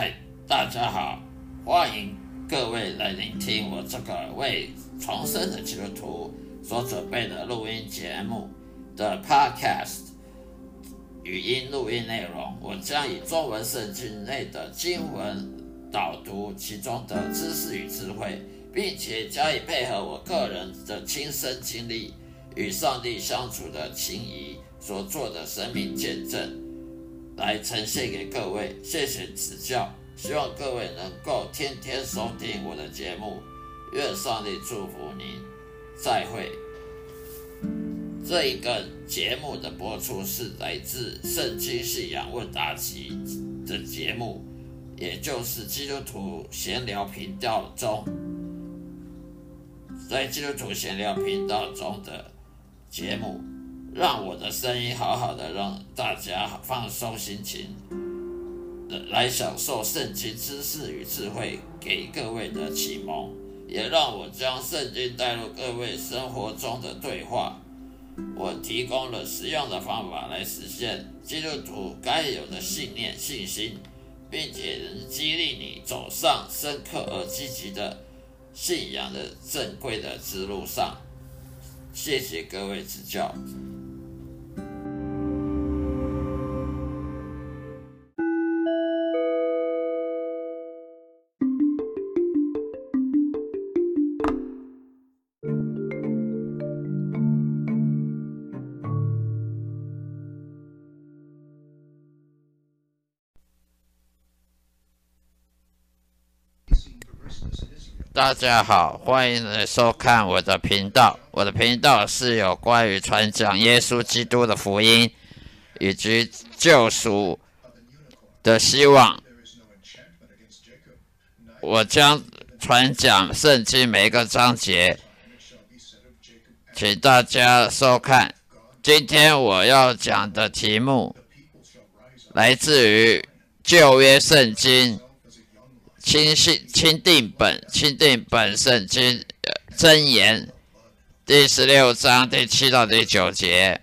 嗨大家好，欢迎各位来聆听我这个为重生的基督徒所准备的录音节目的 Podcast 语音录音内容。我将以中文圣经内的经文导读其中的知识与智慧，并且加以配合我个人的亲身经历与上帝相处的情谊所做的生命见证。来呈现给各位，谢谢指教，希望各位能够天天收听我的节目，愿上帝祝福您，再会。这一个节目的播出是来自《圣经信仰问答集》的节目，也就是基督徒闲聊频道中，在基督徒闲聊频道中的节目。让我的声音好好的，让大家放松心情，来享受圣经知识与智慧给各位的启蒙，也让我将圣经带入各位生活中的对话。我提供了实用的方法来实现基督徒该有的信念、信心，并且能激励你走上深刻而积极的信仰的正规的之路上。谢谢各位指教。大家好，欢迎来收看我的频道。我的频道是有关于传讲耶稣基督的福音以及救赎的希望。我将传讲圣经每一个章节，请大家收看。今天我要讲的题目来自于旧约圣经。钦信钦定本钦定本圣经真言第十六章第七到第九节，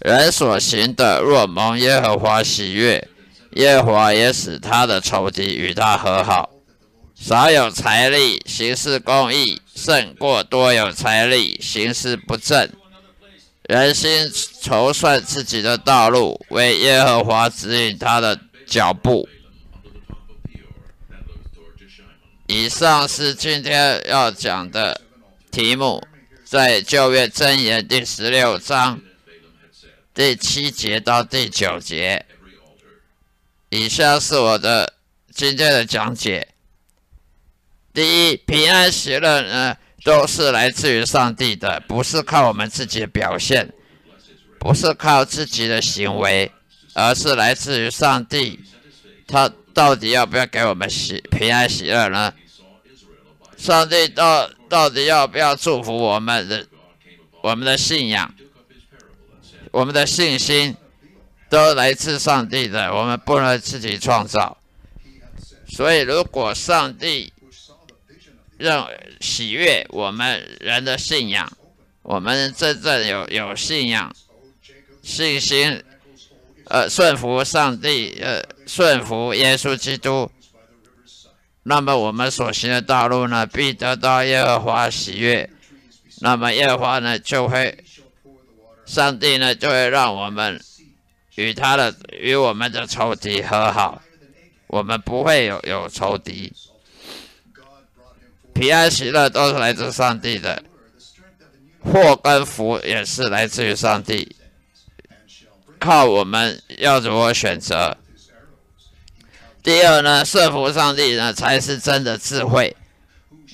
人所行的若蒙耶和华喜悦，耶和华也使他的仇敌与他和好。少有财力行事公义，胜过多有财力行事不正。人心筹算自己的道路，为耶和华指引他的脚步。以上是今天要讲的题目，在旧约箴言第十六章第七节到第九节。以下是我的今天的讲解。第一，平安喜乐呢，都是来自于上帝的，不是靠我们自己的表现，不是靠自己的行为，而是来自于上帝。他到底要不要给我们喜平安喜乐呢？上帝到到底要不要祝福我们的我们的信仰，我们的信心都来自上帝的，我们不能自己创造。所以，如果上帝让喜悦我们人的信仰，我们真正有有信仰、信心，呃，顺服上帝，呃，顺服耶稣基督。那么我们所行的道路呢，必得到耶和华喜悦。那么耶和华呢，就会，上帝呢，就会让我们与他的与我们的仇敌和好，我们不会有有仇敌。平安喜乐都是来自上帝的，祸跟福也是来自于上帝，靠我们要如何选择。第二呢，顺服上帝呢才是真的智慧。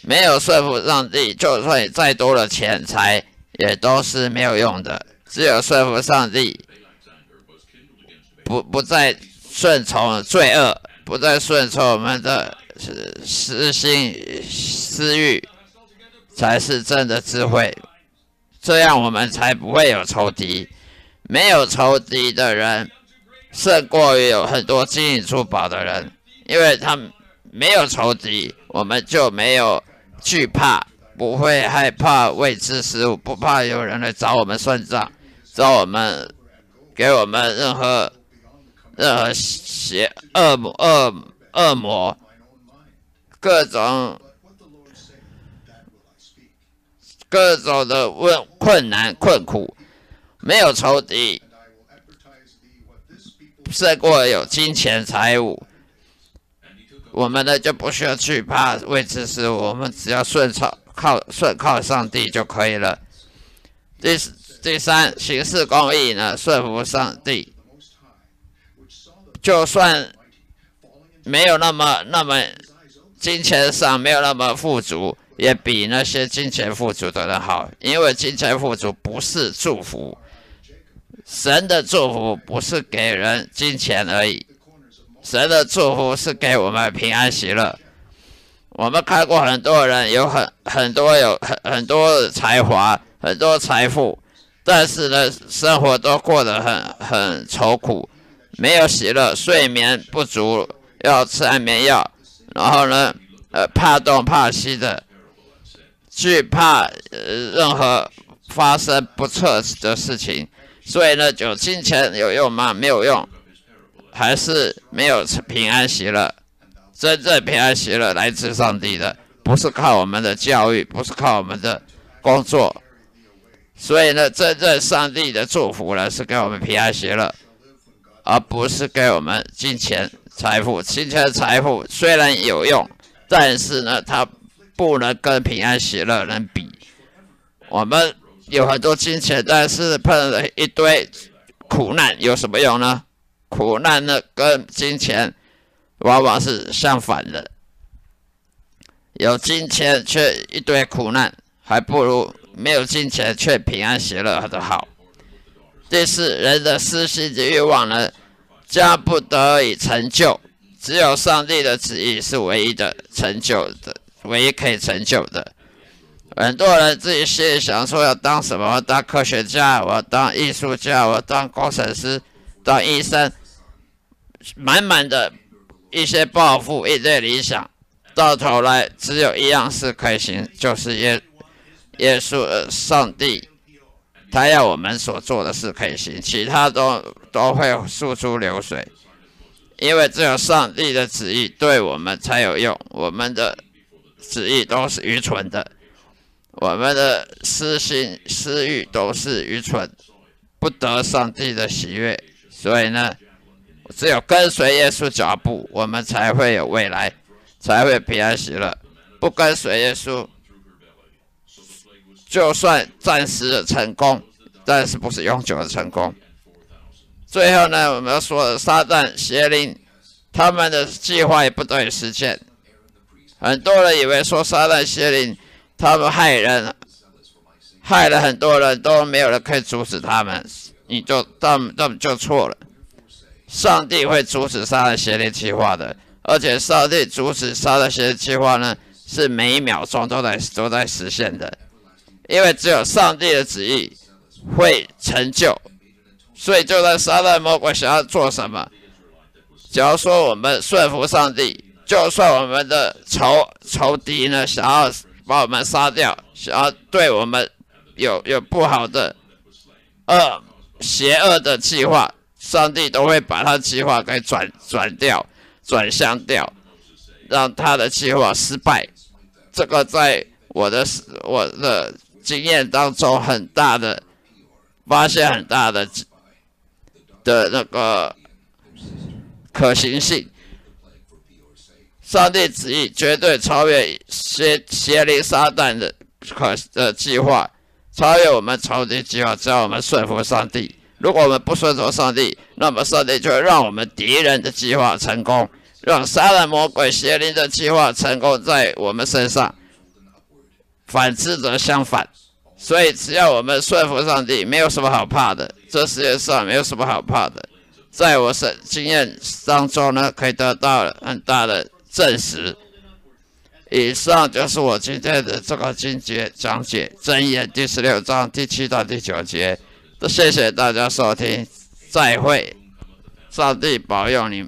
没有顺服上帝，就算再多的钱财，也都是没有用的。只有顺服上帝，不不再顺从罪恶，不再顺从我们的私心私欲，才是真的智慧。这样我们才不会有仇敌。没有仇敌的人。胜过于有很多金银珠宝的人，因为他没有仇敌，我们就没有惧怕，不会害怕未知事物，不怕有人来找我们算账，找我们给我们任何任何邪恶恶恶魔、各种各种的问困难困苦，没有仇敌，胜过有金钱财物。我们呢就不需要惧怕未知事物，我们只要顺操靠顺靠上帝就可以了。第第三，行事公义呢，顺服上帝，就算没有那么那么金钱上没有那么富足，也比那些金钱富足的人好，因为金钱富足不是祝福，神的祝福不是给人金钱而已。神的祝福是给我们平安喜乐。我们看过很多人有很很多有很很多才华、很多财富，但是呢，生活都过得很很愁苦，没有喜乐，睡眠不足，要吃安眠药，然后呢，呃，怕东怕西的，惧怕呃任何发生不测的事情，所以呢，有金钱有用吗？没有用。还是没有平安喜乐，真正平安喜乐来自上帝的，不是靠我们的教育，不是靠我们的工作。所以呢，真正上帝的祝福呢，是给我们平安喜乐，而不是给我们金钱财富。金钱财富虽然有用，但是呢，它不能跟平安喜乐能比。我们有很多金钱，但是碰了一堆苦难，有什么用呢？苦难呢，跟金钱往往是相反的。有金钱却一堆苦难，还不如没有金钱却平安喜乐的好。第四，人的私心及欲望呢，将不得以成就。只有上帝的旨意是唯一的成就的，唯一可以成就的。很多人自己心里想说要当什么，当科学家，我当艺术家，我当工程师。当医生，满满的一些抱负，一堆理想，到头来只有一样事可以行，就是耶耶稣呃上帝，他要我们所做的事可以行，其他都都会付出流水，因为只有上帝的旨意对我们才有用，我们的旨意都是愚蠢的，我们的私心私欲都是愚蠢，不得上帝的喜悦。所以呢，只有跟随耶稣脚步，我们才会有未来，才会平安喜乐。不跟随耶稣，就算暂时的成功，但是不是永久的成功。最后呢，我们要说撒旦邪灵，他们的计划也不得以实现。很多人以为说撒旦邪灵，他们害人，害了很多人都没有人可以阻止他们。你就这么这么就错了，上帝会阻止杀人邪灵计划的，而且上帝阻止杀人邪灵计划呢，是每一秒钟都在都在实现的，因为只有上帝的旨意会成就，所以就算杀人魔鬼想要做什么，假如说我们顺服上帝，就算我们的仇仇敌呢想要把我们杀掉，想要对我们有有不好的恶。邪恶的计划，上帝都会把他计划给转转掉、转向掉，让他的计划失败。这个在我的我的经验当中，很大的发现，很大的的那个可行性。上帝旨意绝对超越邪邪灵撒旦的可的计划。超越我们仇敌计划，只要我们顺服上帝。如果我们不顺从上帝，那么上帝就会让我们敌人的计划成功，让杀人魔鬼邪灵的计划成功在我们身上。反之则相反。所以，只要我们顺服上帝，没有什么好怕的。这世界上没有什么好怕的。在我生经验当中呢，可以得到很大的证实。以上就是我今天的这个经节讲解，真言第十六章第七到第九节。谢谢大家收听，再会，上帝保佑你。